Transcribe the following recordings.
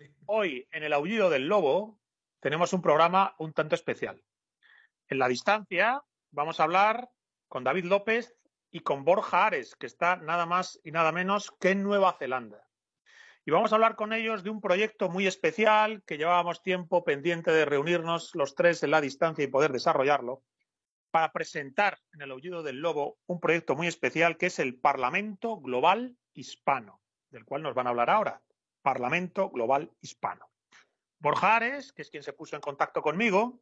Hoy, en el aullido del lobo, tenemos un programa un tanto especial. En la distancia vamos a hablar con David López y con Borja Ares, que está nada más y nada menos que en Nueva Zelanda. Y vamos a hablar con ellos de un proyecto muy especial que llevábamos tiempo pendiente de reunirnos los tres en la distancia y poder desarrollarlo para presentar en el aullido del lobo un proyecto muy especial que es el Parlamento Global Hispano, del cual nos van a hablar ahora. Parlamento Global Hispano. Borja Ares, que es quien se puso en contacto conmigo,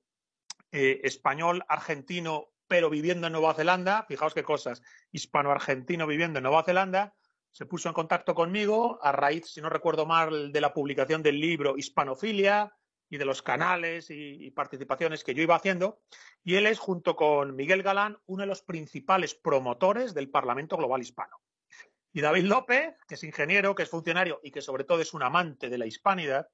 eh, español, argentino, pero viviendo en Nueva Zelanda, fijaos qué cosas, hispano-argentino viviendo en Nueva Zelanda, se puso en contacto conmigo a raíz, si no recuerdo mal, de la publicación del libro Hispanofilia y de los canales y participaciones que yo iba haciendo. Y él es, junto con Miguel Galán, uno de los principales promotores del Parlamento Global Hispano. Y David López, que es ingeniero, que es funcionario y que sobre todo es un amante de la hispanidad,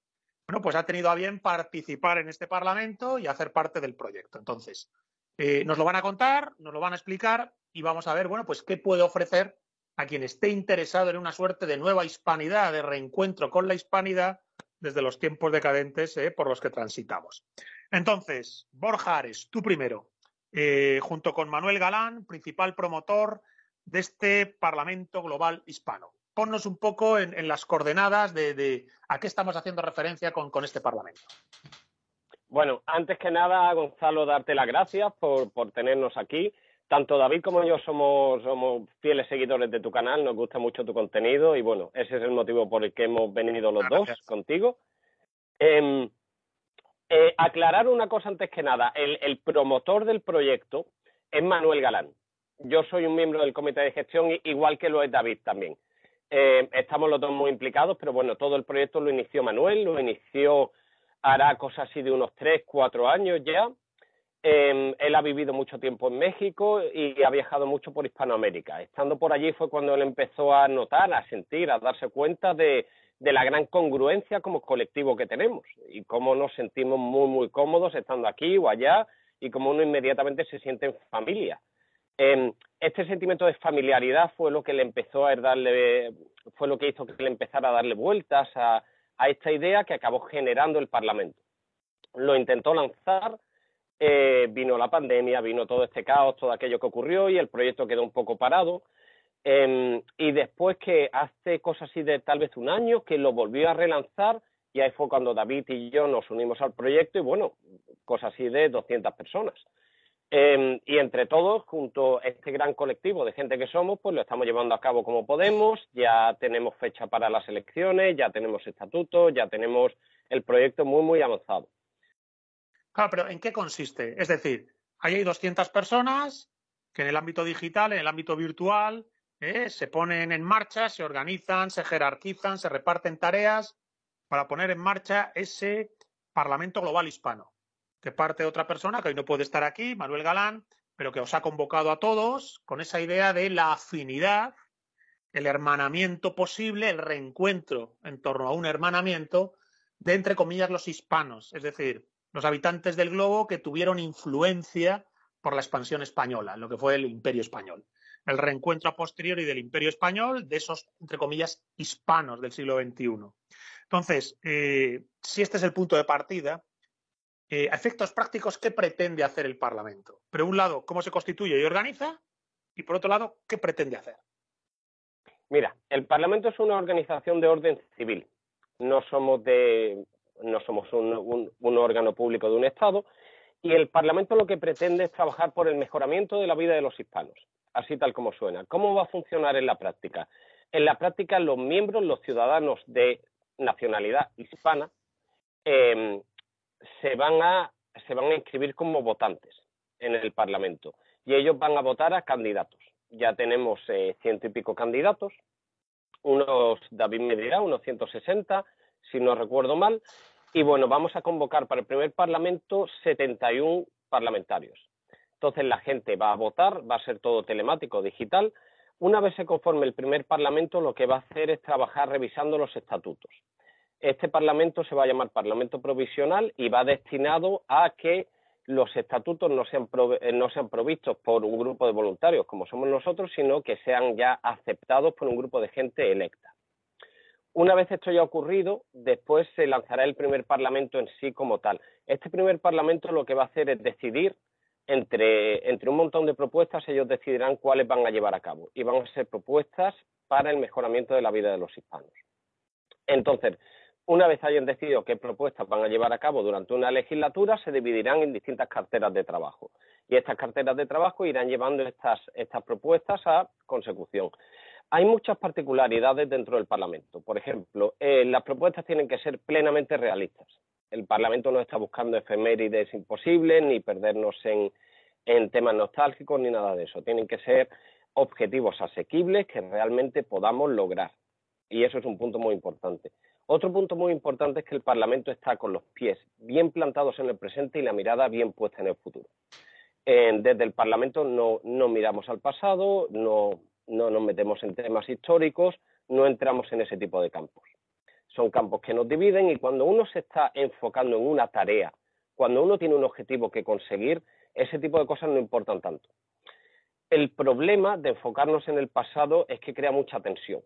bueno, pues ha tenido a bien participar en este Parlamento y hacer parte del proyecto. Entonces, eh, nos lo van a contar, nos lo van a explicar y vamos a ver, bueno, pues qué puede ofrecer a quien esté interesado en una suerte de nueva hispanidad, de reencuentro con la hispanidad desde los tiempos decadentes eh, por los que transitamos. Entonces, Borja Ares, tú primero, eh, junto con Manuel Galán, principal promotor de este Parlamento Global Hispano. Ponnos un poco en, en las coordenadas de, de, a qué estamos haciendo referencia con, con, este Parlamento. Bueno, antes que nada, Gonzalo, darte las gracias por, por tenernos aquí. Tanto David como yo somos, somos, fieles seguidores de tu canal, nos gusta mucho tu contenido y bueno, ese es el motivo por el que hemos venido los Gracias. dos contigo. Eh, eh, aclarar una cosa antes que nada, el, el promotor del proyecto es Manuel Galán yo soy un miembro del comité de gestión, igual que lo es David también. Eh, estamos los dos muy implicados, pero bueno, todo el proyecto lo inició Manuel, lo inició hará cosas así de unos tres, cuatro años ya. Eh, él ha vivido mucho tiempo en México y ha viajado mucho por Hispanoamérica. Estando por allí fue cuando él empezó a notar, a sentir, a darse cuenta de la gran congruencia como colectivo que tenemos y cómo nos sentimos muy, muy cómodos estando aquí o allá y cómo uno inmediatamente se siente en familia. Eh, este sentimiento de familiaridad fue lo que le empezó a darle, fue lo que hizo que le empezara a darle vueltas a, a esta idea que acabó generando el Parlamento. Lo intentó lanzar, eh, vino la pandemia, vino todo este caos, todo aquello que ocurrió y el proyecto quedó un poco parado. Eh, y después que hace cosas así de tal vez un año que lo volvió a relanzar y ahí fue cuando David y yo nos unimos al proyecto y bueno, cosas así de 200 personas. Eh, y entre todos, junto a este gran colectivo de gente que somos, pues lo estamos llevando a cabo como podemos, ya tenemos fecha para las elecciones, ya tenemos estatutos, ya tenemos el proyecto muy, muy avanzado. Claro, pero ¿en qué consiste? Es decir, ahí hay 200 personas que en el ámbito digital, en el ámbito virtual, eh, se ponen en marcha, se organizan, se jerarquizan, se reparten tareas para poner en marcha ese Parlamento Global Hispano que parte de otra persona que hoy no puede estar aquí, Manuel Galán, pero que os ha convocado a todos con esa idea de la afinidad, el hermanamiento posible, el reencuentro en torno a un hermanamiento de, entre comillas, los hispanos, es decir, los habitantes del globo que tuvieron influencia por la expansión española, lo que fue el imperio español. El reencuentro a posteriori del imperio español de esos, entre comillas, hispanos del siglo XXI. Entonces, eh, si este es el punto de partida, eh, efectos prácticos, ¿qué pretende hacer el Parlamento? Pero, un lado, cómo se constituye y organiza, y por otro lado, ¿qué pretende hacer? Mira, el Parlamento es una organización de orden civil. No somos de, no somos un, un, un órgano público de un Estado, y el Parlamento lo que pretende es trabajar por el mejoramiento de la vida de los hispanos, así tal como suena. ¿Cómo va a funcionar en la práctica? En la práctica, los miembros, los ciudadanos de nacionalidad hispana, eh, se van a se van a inscribir como votantes en el Parlamento y ellos van a votar a candidatos. Ya tenemos eh, ciento y pico candidatos, unos, David me dirá, unos 160, si no recuerdo mal, y bueno, vamos a convocar para el primer Parlamento 71 parlamentarios. Entonces la gente va a votar, va a ser todo telemático, digital. Una vez se conforme el primer Parlamento, lo que va a hacer es trabajar revisando los estatutos este Parlamento se va a llamar Parlamento Provisional y va destinado a que los estatutos no sean, eh, no sean provistos por un grupo de voluntarios como somos nosotros, sino que sean ya aceptados por un grupo de gente electa. Una vez esto ya ocurrido, después se lanzará el primer parlamento en sí como tal. Este primer parlamento lo que va a hacer es decidir entre, entre un montón de propuestas, ellos decidirán cuáles van a llevar a cabo y van a ser propuestas para el mejoramiento de la vida de los hispanos. Entonces, una vez hayan decidido qué propuestas van a llevar a cabo durante una legislatura, se dividirán en distintas carteras de trabajo. Y estas carteras de trabajo irán llevando estas, estas propuestas a consecución. Hay muchas particularidades dentro del Parlamento. Por ejemplo, eh, las propuestas tienen que ser plenamente realistas. El Parlamento no está buscando efemérides imposibles, ni perdernos en, en temas nostálgicos, ni nada de eso. Tienen que ser objetivos asequibles que realmente podamos lograr. Y eso es un punto muy importante. Otro punto muy importante es que el Parlamento está con los pies bien plantados en el presente y la mirada bien puesta en el futuro. desde el Parlamento no, miramos al pasado, no, no nos metemos en temas históricos, no entramos en ese tipo de campos. Son campos que nos dividen y cuando uno se está enfocando en una tarea, cuando uno tiene un objetivo que conseguir, ese tipo de cosas no importan tanto. El problema de enfocarnos en el pasado es que crea mucha tensión,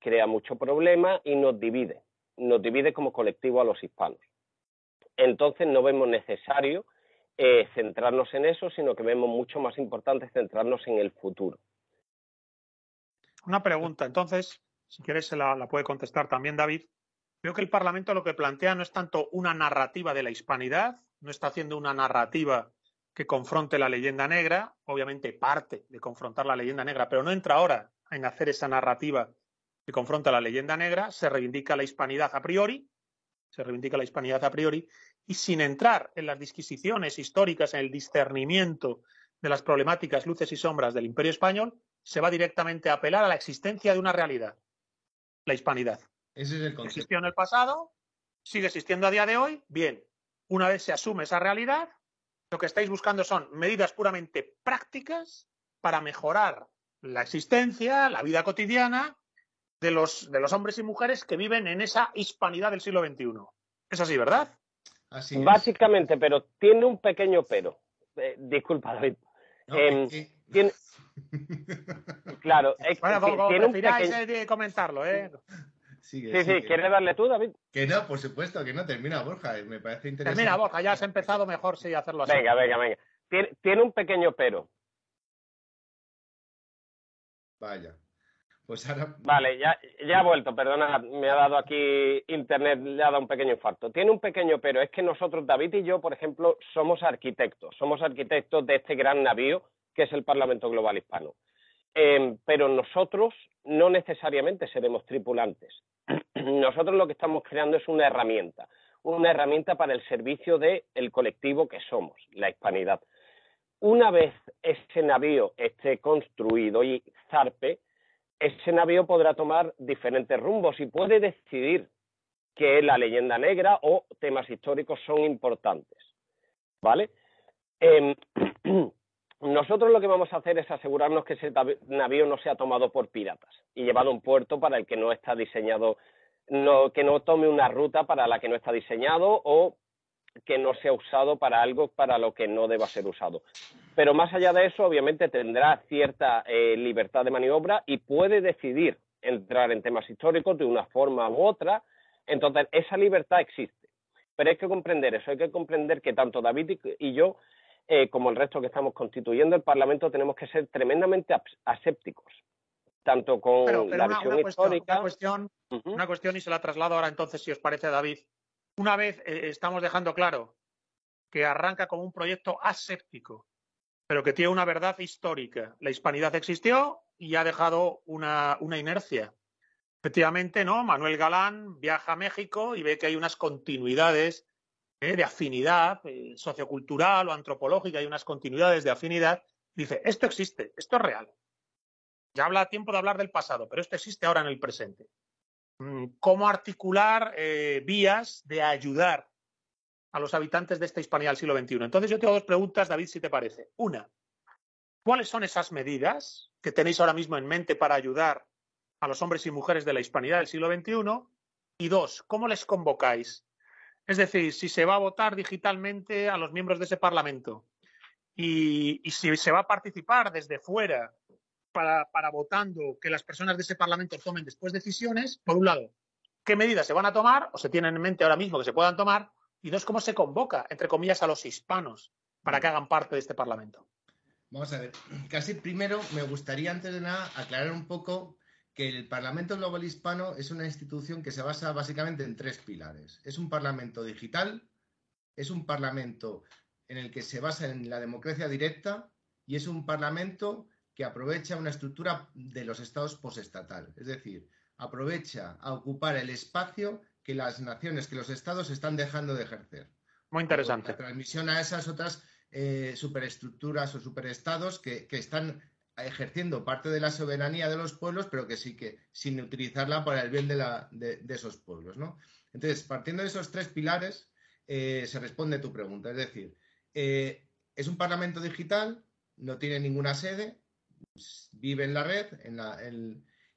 crea mucho problema y nos divide, nos divide como colectivo a los hispanos. Entonces no vemos necesario eh, centrarnos en eso, sino que vemos mucho más importante centrarnos en el futuro. Una pregunta, entonces, si quieres se la, puede contestar también David. Creo que el Parlamento lo que plantea no es tanto una narrativa de la hispanidad, no está haciendo una narrativa que confronte la leyenda negra, obviamente parte de confrontar la leyenda negra, pero no entra ahora en hacer esa narrativa que confronta la leyenda negra, se reivindica la hispanidad a priori, se reivindica la hispanidad a priori, y sin entrar en las disquisiciones históricas, en el discernimiento de las problemáticas, luces y sombras del imperio español, se va directamente a apelar a la existencia de una realidad, la hispanidad. Ese es el concepto. Existió en el pasado, sigue existiendo a día de hoy, bien, una vez se asume esa realidad, lo que estáis buscando son medidas puramente prácticas para mejorar la existencia, la vida cotidiana de los, de los hombres y mujeres que viven en esa hispanidad del siglo XXI. Es así, ¿verdad? Así Básicamente, pero tiene un pequeño pero. Eh, disculpa, David. Em, tiene, Claro, es, bueno, como, tiene un pequeño... comentarlo, ¿eh? sí, sí, ¿quieres darle tú, David? Que no, por supuesto, que no, termina Borja, eh, me parece interesante. Termina Borja, ya has empezado mejor, sí, hacerlo así. Venga, venga, venga. Tiene, tiene un pequeño pero. Vaya. Pues. Vale, ya, ya ha vuelto, perdona, me ha dado aquí internet, le ha dado un pequeño infarto. Tiene un pequeño pero, es que nosotros, David y yo, por ejemplo, somos arquitectos, somos arquitectos de este gran navío que es el Parlamento Global Hispano. Em, pero nosotros no necesariamente seremos tripulantes. nosotros lo que estamos creando es una herramienta, una herramienta para el servicio del colectivo que somos, la hispanidad. Una vez ese navío esté construido y zarpe, ese navío podrá tomar diferentes rumbos y puede decidir que la leyenda negra o temas históricos son importantes. ¿Vale? Em, Nosotros lo que vamos a hacer es asegurarnos que ese navío no sea tomado por piratas y llevado a un puerto para el que no está diseñado, que no tome una ruta para la que no está diseñado o que no sea usado para algo para lo que no deba ser usado. Pero más allá de eso, obviamente tendrá cierta eh, libertad de maniobra y puede decidir entrar en temas históricos de una forma u otra. Entonces, esa libertad existe. Pero hay que comprender eso, hay que comprender que tanto David y yo eh, como el resto que estamos constituyendo el Parlamento, tenemos que ser tremendamente asépticos, tanto con la visión histórica. Cuestión, una, cuestión, y se la traslado ahora entonces, si os parece, David. Una vez eh, estamos dejando claro que arranca como un proyecto aséptico, pero que tiene una verdad histórica. La hispanidad existió y ha dejado una, inercia. Efectivamente, ¿no? Manuel Galán viaja a México y ve que hay unas continuidades ¿eh? de afinidad eh, sociocultural o antropológica, hay unas continuidades de afinidad, dice, esto existe, esto es real. Ya habla tiempo de hablar del pasado, pero esto existe ahora en el presente. Mm, ¿Cómo articular eh, vías de ayudar a los habitantes de esta Hispanía del siglo XXI? Entonces yo tengo dos preguntas, David, si te parece. Una, ¿cuáles son esas medidas que tenéis ahora mismo en mente para ayudar a los hombres y mujeres de la Hispanidad del siglo XXI? Y dos, ¿cómo les convocáis es decir, si se va a votar digitalmente a los miembros de ese Parlamento y, si se va a participar desde fuera para, votando que las personas de ese Parlamento tomen después decisiones, por un lado. qué medidas se van a tomar o se tienen en mente ahora mismo que se puedan tomar y dos, cómo se convoca, entre comillas, a los hispanos para que hagan parte de este Parlamento. Vamos a ver, casi primero me gustaría antes de nada aclarar un poco que el Parlamento Global Hispano es una institución que se basa básicamente en tres pilares. Es un Parlamento digital, es un Parlamento en el que se basa en la democracia directa y es un Parlamento que aprovecha una estructura de los estados postestatal. Es decir, aprovecha a ocupar el espacio que las naciones, que los estados están dejando de ejercer. Muy interesante. La transmisión a esas otras eh, superestructuras o superestados que, que están ejerciendo parte de la soberanía de los pueblos, pero que sí que sin utilizarla para el bien de, la, de, esos pueblos. ¿no? Entonces, partiendo de esos tres pilares, eh, se responde tu pregunta. Es decir, eh, es un parlamento digital, no tiene ninguna sede, vive en la red en la,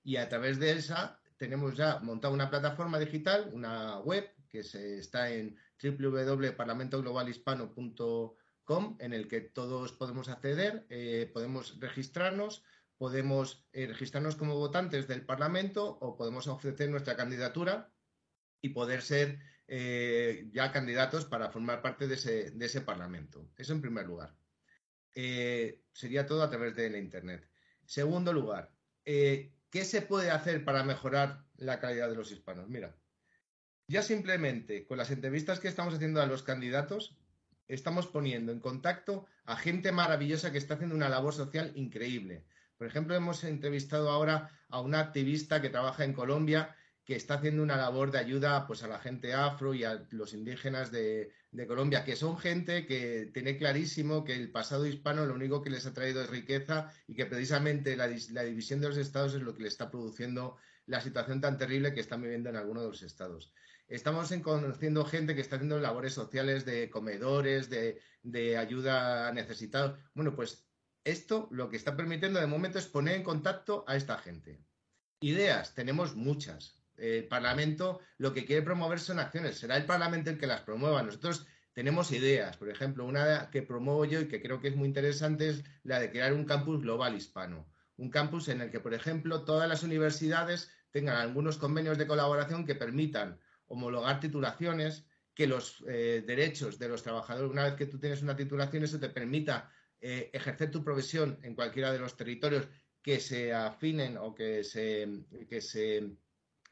y a través de esa tenemos ya montada una plataforma digital, una web que se, está en www.parlamentoglobalhispano.com en el que todos podemos acceder, eh, podemos registrarnos, podemos eh, registrarnos como votantes del Parlamento o podemos ofrecer nuestra candidatura y poder ser eh, ya candidatos para formar parte de ese, Parlamento. Eso en primer lugar. sería todo a través de la Internet. Segundo lugar, ¿qué se puede hacer para mejorar la calidad de los hispanos? Mira, ya simplemente con las entrevistas que estamos haciendo a los candidatos, estamos poniendo en contacto a gente maravillosa que está haciendo una labor social increíble. Por ejemplo, hemos entrevistado ahora a una activista que trabaja en Colombia que está haciendo una labor de ayuda pues, a la gente afro y a los indígenas de, Colombia, que son gente que tiene clarísimo que el pasado hispano lo único que les ha traído es riqueza y que precisamente la, división de los estados es lo que le está produciendo la situación tan terrible que están viviendo en algunos de los estados. Estamos conociendo gente que está haciendo labores sociales de comedores, de, ayuda a necesitados. Bueno, pues esto lo que está permitiendo de momento es poner en contacto a esta gente. Ideas, tenemos muchas. El Parlamento lo que quiere promover son acciones. Será el Parlamento el que las promueva. Nosotros tenemos ideas. Por ejemplo, una que promuevo yo y que creo que es muy interesante es la de crear un campus global hispano. Un campus en el que, por ejemplo, todas las universidades tengan algunos convenios de colaboración que permitan homologar titulaciones, que los eh, derechos de los trabajadores, una vez que tú tienes una titulación, eso te permita eh, ejercer tu profesión en cualquiera de los territorios que se afinen o que se, que se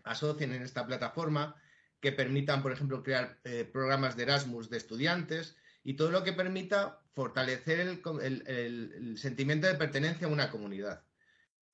asocien en esta plataforma, que permitan, por ejemplo, crear eh, programas de Erasmus de estudiantes y todo lo que permita fortalecer el sentimiento de pertenencia a una comunidad.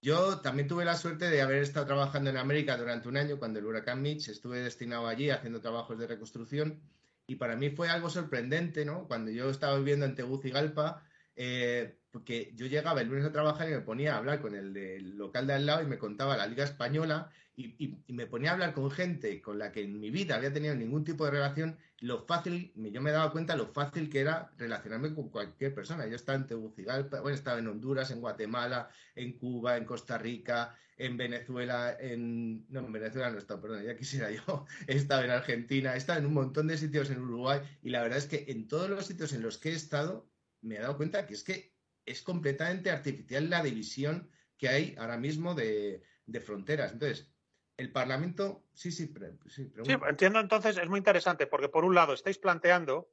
Yo también tuve la suerte de haber estado trabajando en América durante un año cuando el huracán Mitch estuve destinado allí haciendo trabajos de reconstrucción y para mí fue algo sorprendente, ¿no? Cuando yo estaba viviendo en Tegucigalpa, eh, porque yo llegaba el lunes a trabajar y me ponía a hablar con el del local de al lado y me contaba la Liga Española y, me ponía a hablar con gente con la que en mi vida había tenido ningún tipo de relación, lo fácil, yo me daba cuenta lo fácil que era relacionarme con cualquier persona. Yo estaba en Tegucigalpa, bueno, estaba en Honduras, en Guatemala, en Cuba, en Costa Rica, en Venezuela, en... No, en Venezuela no he estado, perdón, ya quisiera yo. He estado en Argentina, he estado en un montón de sitios en Uruguay y la verdad es que en todos los sitios en los que he estado me he dado cuenta que es que es completamente artificial la división que hay ahora mismo de, de fronteras. Entonces, el Parlamento, sí, sí, sí, sí, entiendo entonces, es muy interesante, porque por un lado estáis planteando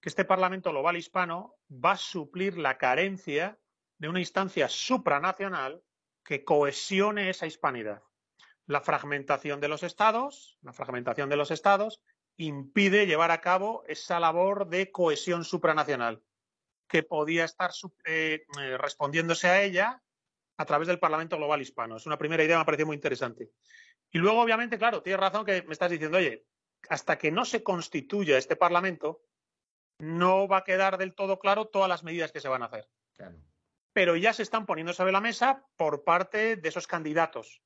que este Parlamento global hispano va a suplir la carencia de una instancia supranacional que cohesione esa hispanidad. La fragmentación de los estados, la fragmentación de los estados impide llevar a cabo esa labor de cohesión supranacional que podía estar eh, eh, respondiéndose a ella a través del Parlamento Global Hispano. Es una primera idea, me parece muy interesante. Y luego, obviamente, claro, tienes razón que me estás diciendo, oye, hasta que no se constituya este Parlamento, no va a quedar del todo claro todas las medidas que se van a hacer. Pero ya se están poniendo sobre la mesa por parte de esos candidatos.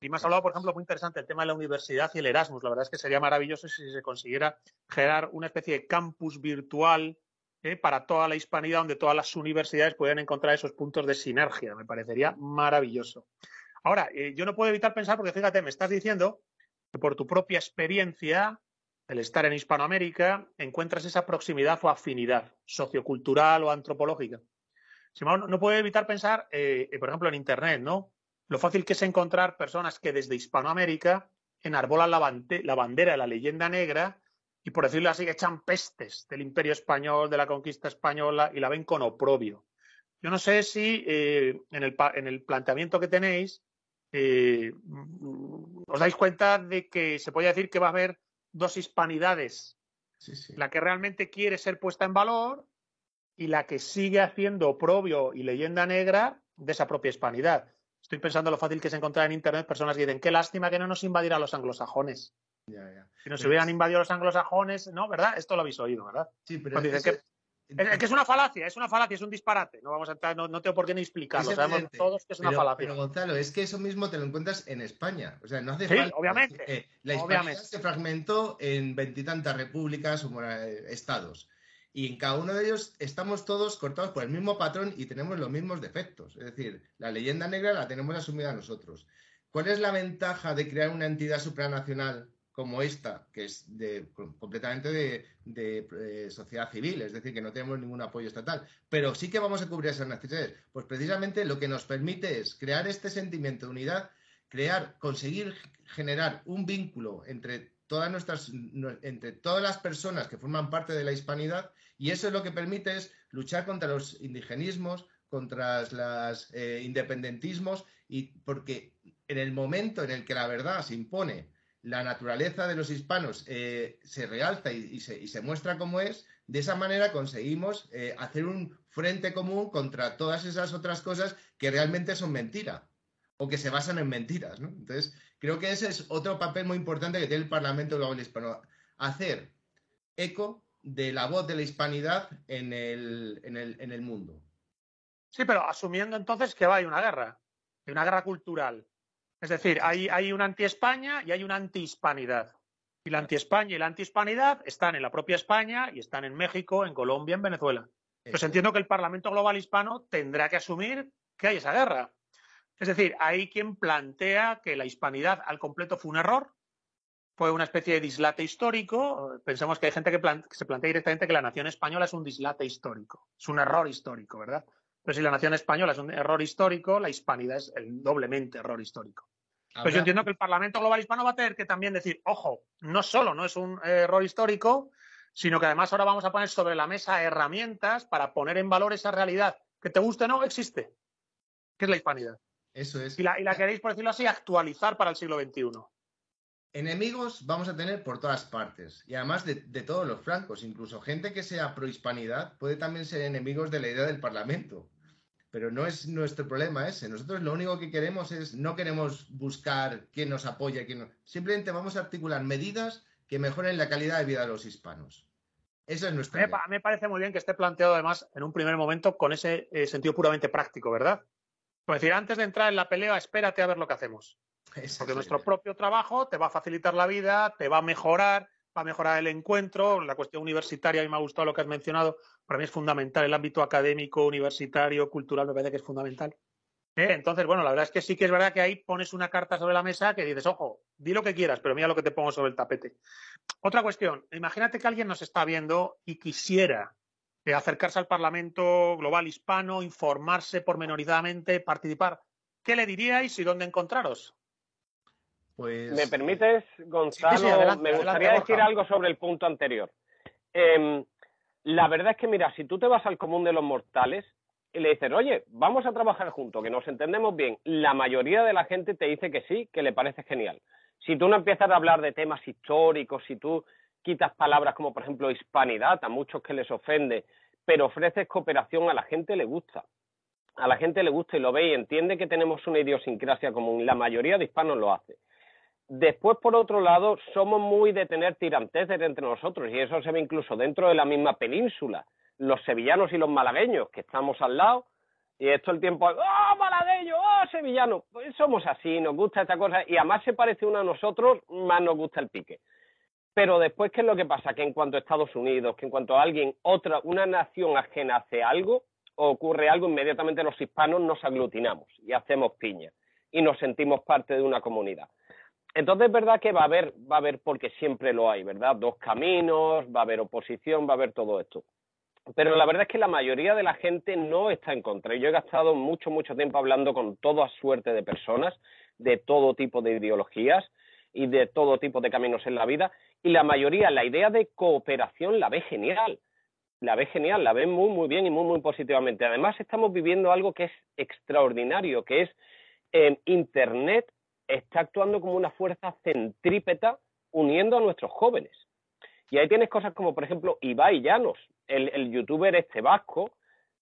Y me has hablado, por ejemplo, muy interesante el tema de la universidad y el Erasmus. La verdad es que sería maravilloso si se consiguiera generar una especie de campus virtual ¿eh? para toda la hispanidad donde todas las universidades puedan encontrar esos puntos de sinergia. Me parecería maravilloso. Ahora, eh, yo no puedo evitar pensar, porque fíjate, me estás diciendo que por tu propia experiencia, el estar en Hispanoamérica, encuentras esa proximidad o afinidad sociocultural o antropológica. no, puedo evitar pensar, eh, por ejemplo, en Internet, ¿no? Lo fácil que es encontrar personas que desde Hispanoamérica enarbolan la, bandera de la leyenda negra y, por decirlo así, echan pestes del imperio español, de la conquista española y la ven con oprobio. Yo no sé si eh, en, el, planteamiento que tenéis eh, os dais cuenta de que se puede decir que va a haber dos hispanidades. La que realmente quiere ser puesta en valor y la que sigue haciendo oprobio y leyenda negra de esa propia hispanidad. Estoy pensando lo fácil que es encontrar en Internet personas que dicen, qué lástima que no nos invadieran los anglosajones. Si nos hubieran invadido los anglosajones, ¿no? ¿Verdad? Esto lo habéis oído, ¿verdad? Sí, pero es, que, es, una falacia, es una falacia, es un disparate. No vamos a entrar, no, tengo por qué ni explicarlo. Sabemos todos que es una falacia. Pero Gonzalo, es que eso mismo te lo encuentras en España. O sea, no hace sí, falta. Obviamente. Eh, la España se fragmentó en veintitantas repúblicas o eh, estados y en cada uno de ellos estamos todos cortados por el mismo patrón y tenemos los mismos defectos. Es decir, la leyenda negra la tenemos asumida nosotros. ¿Cuál es la ventaja de crear una entidad supranacional como esta, que es de, completamente de, eh, sociedad civil, es decir, que no tenemos ningún apoyo estatal, pero sí que vamos a cubrir esas necesidades? Pues precisamente lo que nos permite es crear este sentimiento de unidad, crear, conseguir generar un vínculo entre todas nuestras, entre todas las personas que forman parte de la hispanidad y eso es lo que permite es luchar contra los indigenismos, contra los eh, independentismos y porque en el momento en el que la verdad se impone, la naturaleza de los hispanos eh, se realza y, se, muestra como es, de esa manera conseguimos eh, hacer un frente común contra todas esas otras cosas que realmente son mentira o que se basan en mentiras. Entonces, creo que ese es otro papel muy importante que tiene el Parlamento Global Hispano, hacer eco de la voz de la hispanidad en el, mundo. Sí, pero asumiendo entonces que va, hay una guerra, una guerra cultural. Es decir, hay, hay una anti-España y hay una anti-hispanidad. Y la anti-España y la anti-hispanidad están en la propia España y están en México, en Colombia, en Venezuela. Pues entiendo que el Parlamento Global Hispano tendrá que asumir que hay esa guerra. Es decir, hay quien plantea que la hispanidad al completo fue un error, fue una especie de dislate histórico. Pensemos que hay gente que, se plantea directamente que la nación española es un dislate histórico, es un error histórico, ¿verdad? Pero si la nación española es un error histórico, la hispanidad es el doblemente error histórico. Pues yo entiendo que el Parlamento Global Hispano va a tener que también decir, ojo, no solo no es un error histórico, sino que además ahora vamos a poner sobre la mesa herramientas para poner en valor esa realidad que te guste o no, existe, que es la hispanidad. Eso es. Y la, queréis, por decirlo así, actualizar para el siglo XXI. Enemigos vamos a tener por todas partes y además de, todos los francos, incluso gente que sea prohispanidad puede también ser enemigos de la idea del Parlamento. Pero no es nuestro problema ese. Nosotros lo único que queremos es, no queremos buscar quién nos apoya, quién no. Simplemente vamos a articular medidas que mejoren la calidad de vida de los hispanos. Eso es nuestro. Me, me parece muy bien que esté planteado además en un primer momento con ese eh, sentido puramente práctico, ¿verdad? Es decir, antes de entrar en la pelea, espérate a ver lo que hacemos. Porque nuestro propio trabajo te va a facilitar la vida, te va a mejorar, va a mejorar el encuentro. La cuestión universitaria, a mí me ha gustado lo que has mencionado. Para mí es fundamental el ámbito académico, universitario, cultural, me parece que es fundamental. ¿Eh? Entonces, bueno, la verdad es que sí que es verdad que ahí pones una carta sobre la mesa que dices, ojo, di lo que quieras, pero mira lo que te pongo sobre el tapete. Otra cuestión, imagínate que alguien nos está viendo y quisiera acercarse al Parlamento Global Hispano, informarse pormenorizadamente, participar. ¿Qué le diríais y dónde encontraros? Pues... ¿Me permites, Gonzalo? me gustaría decir algo sobre el punto anterior. Em, la verdad es que, mira, si tú te vas al común de los mortales y le dices, oye, vamos a trabajar juntos, que nos entendemos bien, la mayoría de la gente te dice que sí, que le parece genial. Si tú no empiezas a hablar de temas históricos, si tú quitas palabras como por ejemplo hispanidad, a muchos que les ofende, pero ofreces cooperación, a la gente le gusta. A la gente le gusta y lo ve y entiende que tenemos una idiosincrasia común. La mayoría de hispanos lo hace. Después, por otro lado, somos muy de tener tirantes entre nosotros y eso se ve incluso dentro de la misma península. Los sevillanos y los malagueños, que estamos al lado, y esto el tiempo, ¡oh, malagueño! ¡oh, sevillano! Pues somos así, nos gusta esta cosa y además se parece uno a nosotros, más nos gusta el pique. Pero después, ¿qué es lo que pasa? Que en cuanto a Estados Unidos, que en cuanto a alguien, otra, una nación ajena hace algo, ocurre algo, inmediatamente los hispanos nos aglutinamos y hacemos piña y nos sentimos parte de una comunidad. Entonces es verdad que va a haber, va a haber, porque siempre lo hay, ¿verdad? Dos caminos, va a haber oposición, va a haber todo esto. Pero la verdad es que la mayoría de la gente no está en contra. Yo he gastado mucho, mucho tiempo hablando con toda suerte de personas, de todo tipo de ideologías, y de todo tipo de caminos en la vida, y la mayoría la idea de cooperación la ve genial, la ve genial, la ve muy, muy bien y muy, muy positivamente. Además, estamos viviendo algo que es extraordinario, que es eh, Internet está actuando como una fuerza centrípeta uniendo a nuestros jóvenes. Y ahí tienes cosas como, por ejemplo, Ibai Llanos, el, youtuber este vasco,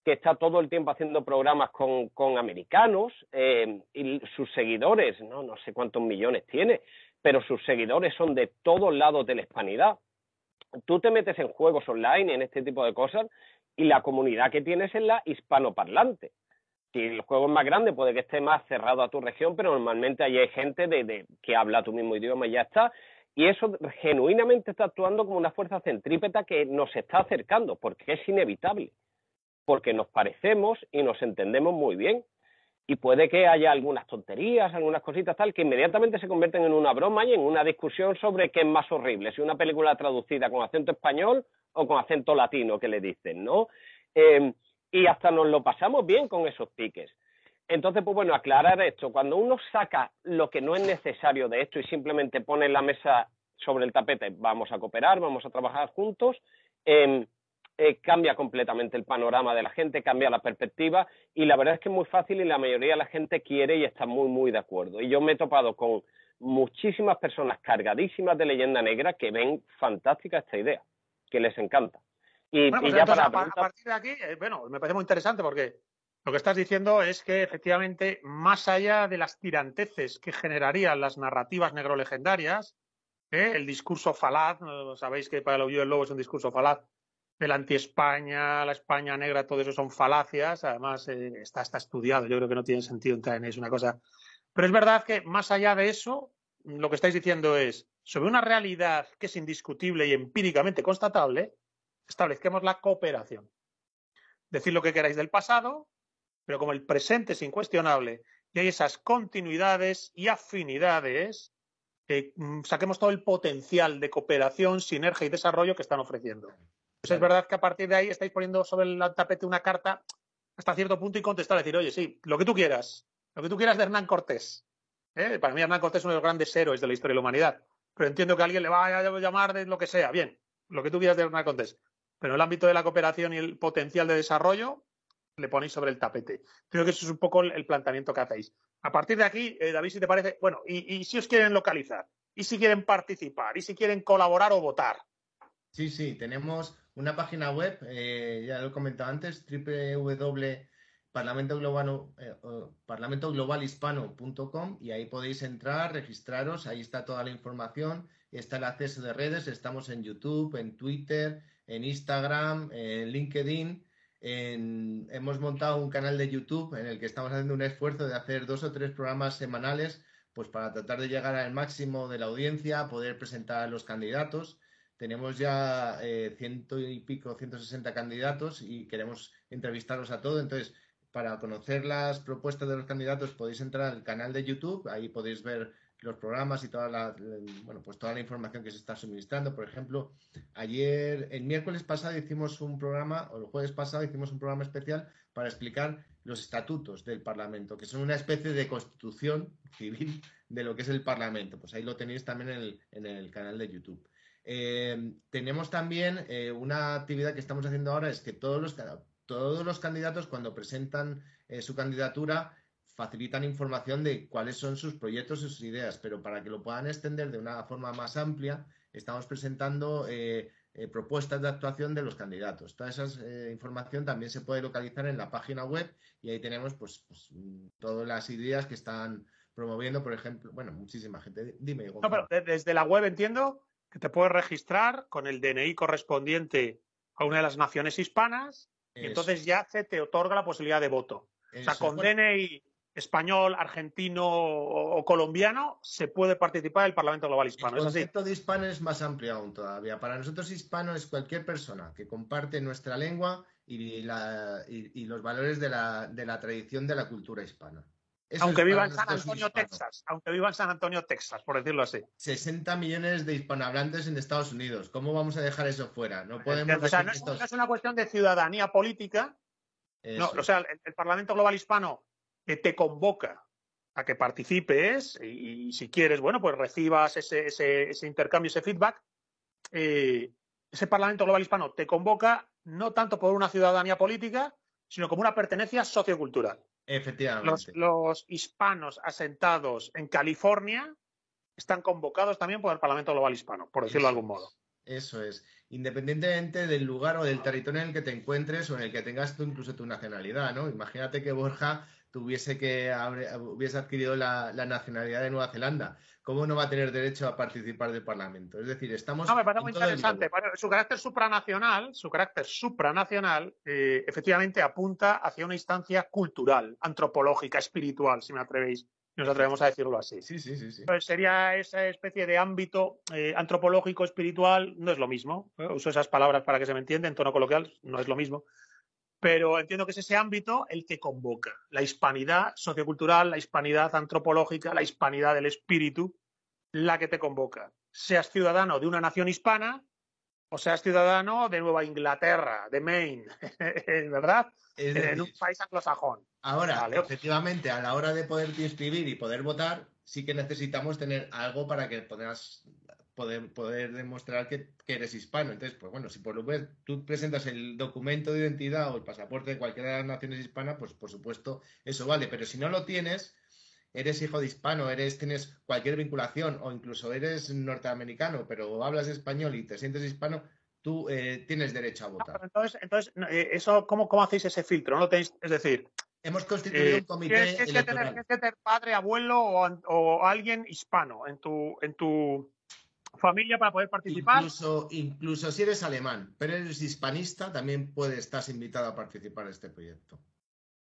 que está todo el tiempo haciendo programas con, con americanos eh, y sus seguidores, no, no sé cuántos millones tiene, pero sus seguidores son de todos lados de la hispanidad. Tú te metes en juegos online, en este tipo de cosas, y la comunidad que tienes es la hispanoparlante. Si el juego es más grande, puede que esté más cerrado a tu región, pero normalmente allí hay gente de, que habla tu mismo idioma y ya está. Y eso genuinamente está actuando como una fuerza centrípeta que nos está acercando, porque es inevitable porque nos parecemos y nos entendemos muy bien. Y puede que haya algunas tonterías, algunas cositas tal, que inmediatamente se convierten en una broma y en una discusión sobre qué es más horrible, si una película traducida con acento español o con acento latino, que le dicen, ¿no? Eh, y hasta nos lo pasamos bien con esos piques. Entonces, pues bueno, aclarar esto. Cuando uno saca lo que no es necesario de esto y simplemente pone la mesa sobre el tapete, vamos a cooperar, vamos a trabajar juntos, eh, eh, cambia completamente el panorama de la gente, cambia la perspectiva y la verdad es que es muy fácil y la mayoría de la gente quiere y está muy, muy de acuerdo. Y yo me he topado con muchísimas personas cargadísimas de leyenda negra que ven fantástica esta idea, que les encanta. Y, bueno, pues ya para, a partir de aquí, eh, bueno, me parece muy interesante porque lo que estás diciendo es que efectivamente, más allá de las tiranteces que generarían las narrativas negrolegendarias, ¿eh? el discurso falaz, sabéis que para el Oído del Lobo es un discurso falaz, el anti-España, la España negra, todo eso son falacias. Además, eh, está, está estudiado. Yo creo que no tiene sentido entrar en eso, una cosa. Pero es verdad que más allá de eso, lo que estáis diciendo es, sobre una realidad que es indiscutible y empíricamente constatable, establezcamos la cooperación. Decir lo que queráis del pasado, pero como el presente es incuestionable y hay esas continuidades y afinidades, eh, saquemos todo el potencial de cooperación, sinergia y desarrollo que están ofreciendo. Pues es verdad que a partir de ahí estáis poniendo sobre el tapete una carta hasta cierto punto y contestar, decir, oye, sí, lo que tú quieras, lo que tú quieras de Hernán Cortés. ¿eh? Para mí Hernán Cortés es uno de los grandes héroes de la historia de la humanidad, pero entiendo que alguien le vaya a llamar de lo que sea, bien, lo que tú quieras de Hernán Cortés. Pero el ámbito de la cooperación y el potencial de desarrollo, le ponéis sobre el tapete. Creo que eso es un poco el planteamiento que hacéis. A partir de aquí, eh, David, si te parece, bueno, y, y si os quieren localizar, y si quieren participar, y si quieren colaborar o votar. Sí, sí, tenemos una página web, eh, ya lo he comentado antes, www.parlamentoglobalhispano.com eh, y ahí podéis entrar, registraros, ahí está toda la información, está el acceso de redes, estamos en YouTube, en Twitter, en Instagram, en LinkedIn. hemos montado un canal de YouTube en el que estamos haciendo un esfuerzo de hacer dos o tres programas semanales pues para tratar de llegar al máximo de la audiencia, poder presentar a los candidatos. Tenemos ya eh, ciento y pico, 160 candidatos y queremos entrevistarlos a todos. Entonces, para conocer las propuestas de los candidatos podéis entrar al canal de YouTube, ahí podéis ver los programas y toda la, bueno, pues toda la información que se está suministrando. Por ejemplo, ayer, el miércoles pasado hicimos un programa, o el jueves pasado hicimos un programa especial para explicar los estatutos del Parlamento, que son una especie de constitución civil de lo que es el Parlamento. Pues ahí lo tenéis también en el, en el canal de YouTube. Eh, tenemos también eh, una actividad que estamos haciendo ahora, es que todos los, todos los candidatos cuando presentan eh, su candidatura facilitan información de cuáles son sus proyectos y sus ideas, pero para que lo puedan extender de una forma más amplia, estamos presentando propuestas de actuación de los candidatos. Toda esa información también se puede localizar en la página web y ahí tenemos pues, pues, todas las ideas que están promoviendo, por ejemplo, bueno, muchísima gente. Dime. No, pero desde la web entiendo que te puedes registrar con el DNI correspondiente a una de las naciones hispanas y entonces ya se te otorga la posibilidad de voto. O sea, con DNI español, argentino o, colombiano se pude participar del Parlamento Global Hispano. El concepto de hispano es más amplio aún todavía. Para nosotros hispano es cualquier persona que comparte nuestra lengua y, los valores de la tradición de la cultura hispana aunque viva en San Antonio, Texas, aunque viva en San Antonio, Texas, por decirlo así. 60 millones de hispanohablantes en Estados Unidos. ¿Cómo vamos a dejar eso fuera? No podemos. O sea, no es, una cuestión de ciudadanía política. No, o sea, el, Parlamento Global Hispano te convoca a que participes y, si quieres, bueno, pues recibas ese, ese, intercambio, ese feedback. Eh, ese Parlamento Global Hispano te convoca no tanto por una ciudadanía política, sino como una pertenencia sociocultural. Efectivamente. Los, hispanos asentados en California están convocados también por el Parlamento Global Hispano, por decirlo de algún modo. Eso es. Independientemente del lugar o del territorio en el que te encuentres o en el que tengas tú incluso tu nacionalidad, ¿no? Imagínate que Borja tuviese que hubiese adquirido la, nacionalidad de Nueva Zelanda. ¿Cómo no va a tener derecho a participar del Parlamento? Es decir, estamos. No, me parece muy interesante. Su carácter supranacional, su carácter supranacional, eh, efectivamente apunta hacia una instancia cultural, antropológica, espiritual, si me atrevéis nos atrevemos a decirlo así. Sí, sí, sí. sí. Pues sería esa especie de ámbito eh, antropológico, espiritual, no es lo mismo. Uso esas palabras para que se me entienda en tono coloquial, no es lo mismo. Pero entiendo que es ese ámbito el que convoca. La hispanidad sociocultural, la hispanidad antropológica, la hispanidad del espíritu, la que te convoca. Seas ciudadano de una nación hispana o seas ciudadano de Nueva Inglaterra, de Maine, ¿verdad? en un país anglosajón. Ahora, efectivamente, a la hora de poder inscribir y poder votar, sí que necesitamos tener algo para que puedas poder, poder demostrar que, eres hispano. Entonces, pues bueno, si por lo menos tú presentas el documento de identidad o el pasaporte de cualquiera de las naciones hispanas, pues por supuesto eso vale. Pero si no lo tienes, eres hijo de hispano, eres, tienes cualquier vinculación o incluso eres norteamericano, pero hablas español y te sientes hispano, tú eh, tienes derecho a votar. entonces, entonces eh, eso, ¿cómo, ¿cómo hacéis ese filtro? ¿No tenéis, es decir, hemos constituido un eh, comité ¿qué, que tener, que tener padre, abuelo o, alguien hispano en tu, en tu familia para poder participar. Incluso, incluso si eres alemán, pero eres hispanista, también puedes, estás invitado a participar en este proyecto.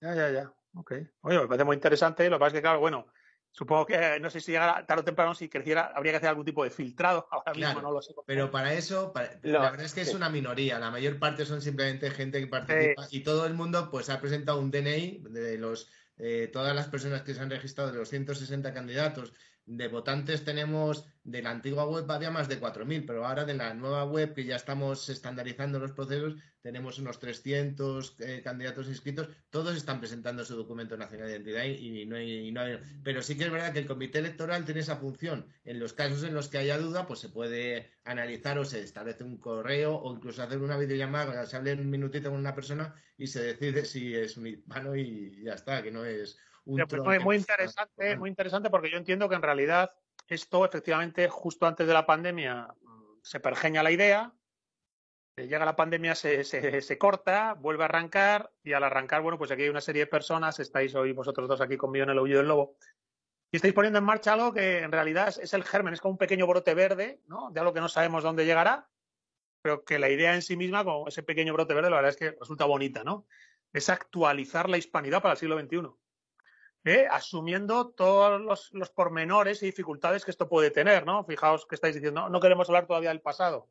Ya, ya, ya. Ok. Oye, me parece muy interesante. Lo que pasa es que, claro, bueno, Supongo que no sé si llegara tarde o temprano, si creciera, habría que hacer algún tipo de filtrado. Ahora mismo no lo sé. Pero para eso, la verdad es que es una minoría. La mayor parte son simplemente gente que participa y todo el mundo pues ha presentado un DNI de los eh, todas las personas que se han registrado de los 160 candidatos de votantes tenemos, de la antigua web había más de 4.000, pero ahora de la nueva web, que ya estamos estandarizando los procesos, tenemos unos 300 eh, candidatos inscritos. Todos están presentando su documento nacional de identidad y, no hay, no hay, Pero sí que es verdad que el comité electoral tiene esa función. En los casos en los que haya duda, pues se puede analizar o se establece un correo o incluso hacer una videollamada, se hable un minutito con una persona y se decide si es un hispano y ya está, que no es pues muy, interesante, muy interesante porque yo entiendo que en realidad esto efectivamente justo antes de la pandemia mm, se pergeña la idea, eh, llega la pandemia, se, se, corta, vuelve a arrancar y al arrancar, bueno, pues aquí hay una serie de personas, estáis hoy vosotros dos aquí conmigo en el Aullido del Lobo, y estáis poniendo en marcha algo que en realidad es, es, el germen, es como un pequeño brote verde, ¿no? De algo que no sabemos dónde llegará, pero que la idea en sí misma, como ese pequeño brote verde, la verdad es que resulta bonita, ¿no? Es actualizar la hispanidad para el siglo XXI. ¿Eh? asumiendo todos los, pormenores y dificultades que esto puede tener, ¿no? Fijaos que estáis diciendo, no, queremos hablar todavía del pasado,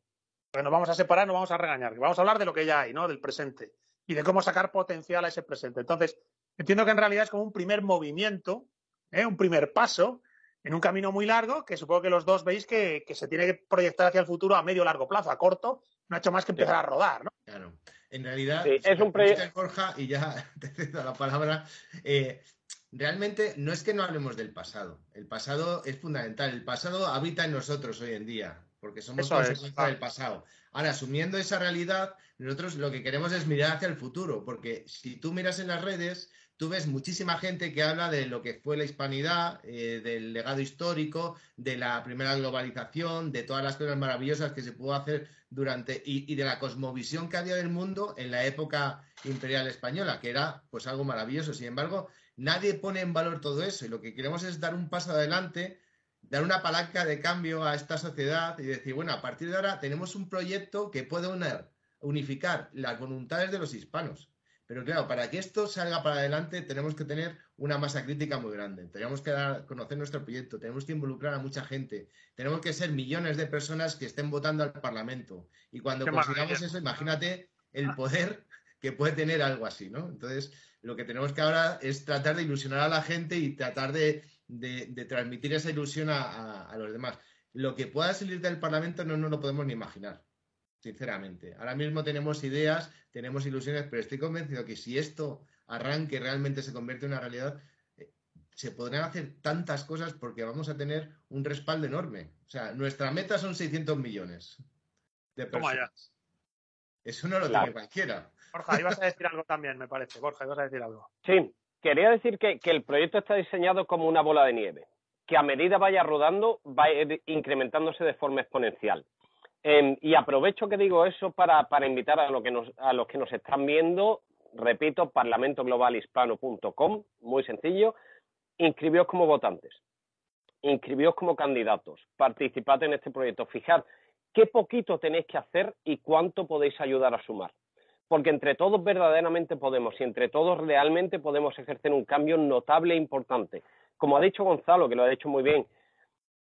porque nos vamos a separar, nos vamos a regañar, vamos a hablar de lo que ya hay, ¿no? Del presente y de cómo sacar potencial a ese presente. Entonces, entiendo que en realidad es como un primer movimiento, ¿eh? un primer paso en un camino muy largo que supongo que los dos veis que, se tiene que proyectar hacia el futuro a medio largo plazo, a corto, no ha hecho más que empezar a rodar, ¿no? Claro. En realidad, es un proyecto. y ya te cedo la palabra. Eh, realmente no es que no hablemos del pasado. El pasado es fundamental. El pasado habita en nosotros hoy en día, porque somos consecuencia del pasado. Ahora, asumiendo esa realidad, nosotros lo que queremos es mirar hacia el futuro, porque si tú miras en las redes, tú ves muchísima gente que habla de lo que fue la hispanidad, eh, del legado histórico, de la primera globalización, de todas las cosas maravillosas que se pudo hacer durante y, y, de la cosmovisión que había del mundo en la época imperial española, que era pues algo maravilloso. Sin embargo, Nadie pone en valor todo eso y lo que queremos es dar un paso adelante, dar una palanca de cambio a esta sociedad y decir, bueno, a partir de ahora tenemos un proyecto que puede unificar las voluntades de los hispanos. Pero claro, para que esto salga para adelante tenemos que tener una masa crítica muy grande. Tenemos que dar, conocer nuestro proyecto, tenemos que involucrar a mucha gente, tenemos que ser millones de personas que estén votando al Parlamento. Y cuando consigamos eso, imagínate el poder que puede tener algo así, ¿no? Entonces, lo que tenemos que ahora es tratar de ilusionar a la gente y tratar de, transmitir esa ilusión a, los demás. Lo que pueda salir del Parlamento no nos lo podemos ni imaginar, sinceramente. Ahora mismo tenemos ideas, tenemos ilusiones, pero estoy convencido que si esto arranque realmente se convierte en una realidad, eh, se podrán hacer tantas cosas porque vamos a tener un respaldo enorme. O sea, nuestra meta son 600 millones de personas. Eso no lo tiene cualquiera. Borja, ibas a decir algo también, me parece. Borja, ibas a decir algo. Sí, quería decir que, el proyecto está diseñado como una bola de nieve, que a medida vaya rodando va a ir incrementándose de forma exponencial. Em, y aprovecho que digo eso para, invitar a, lo que nos, a los que nos están viendo, repito, parlamentoglobalhispano.com, muy sencillo, inscribíos como votantes, inscribíos como candidatos, participad en este proyecto, fijad qué poquito tenéis que hacer y cuánto podéis ayudar a sumar. Porque entre todos verdaderamente podemos y entre todos realmente podemos ejercer un cambio notable e importante. Como ha dicho Gonzalo, que lo ha dicho muy bien,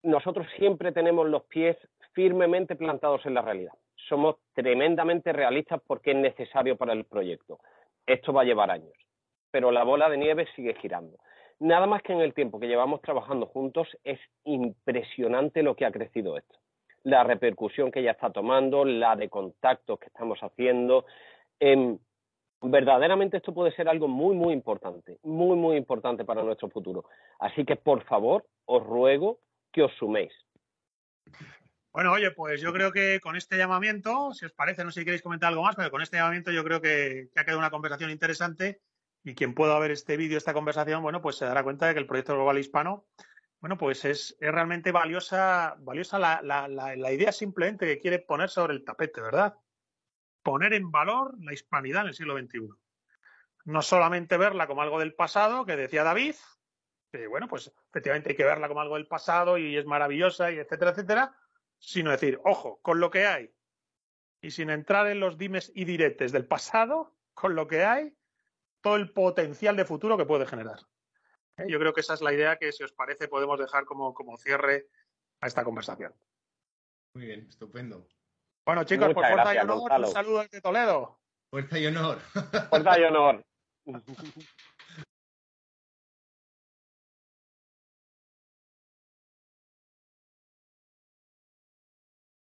nosotros siempre tenemos los pies firmemente plantados en la realidad. Somos tremendamente realistas porque es necesario para el proyecto. Esto va a llevar años, pero la bola de nieve sigue girando. Nada más que en el tiempo que llevamos trabajando juntos es impresionante lo que ha crecido esto. La repercusión que ya está tomando, la de contactos que estamos haciendo. Em, verdaderamente esto puede ser algo muy, muy importante, muy, muy importante para nuestro futuro. Así que, por favor, os ruego que os suméis. Bueno, oye, pues yo creo que con este llamamiento, si os parece, no sé si queréis comentar algo más, pero con este llamamiento yo creo que, ha quedado una conversación interesante y quien pueda ver este vídeo, esta conversación, bueno, pues se dará cuenta de que el proyecto global hispano, bueno, pues es, realmente valiosa, valiosa la, la, idea simplemente que quiere poner sobre el tapete, ¿verdad? Poner en valor la hispanidad en el siglo XXI. No solamente verla como algo del pasado, que decía David, que bueno, pues efectivamente hay que verla como algo del pasado y es maravillosa y etcétera, etcétera, sino decir, ojo, con lo que hay, y sin entrar en los dimes y diretes del pasado, con lo que hay, todo el potencial de futuro que puede generar. ¿Eh? Yo creo que esa es la idea que, si os parece, podemos dejar como, como cierre a esta conversación. Muy bien, estupendo. Bueno, chicos, por fuerza y honor, un saludo desde Toledo. Fuerza y honor. Fuerza y honor.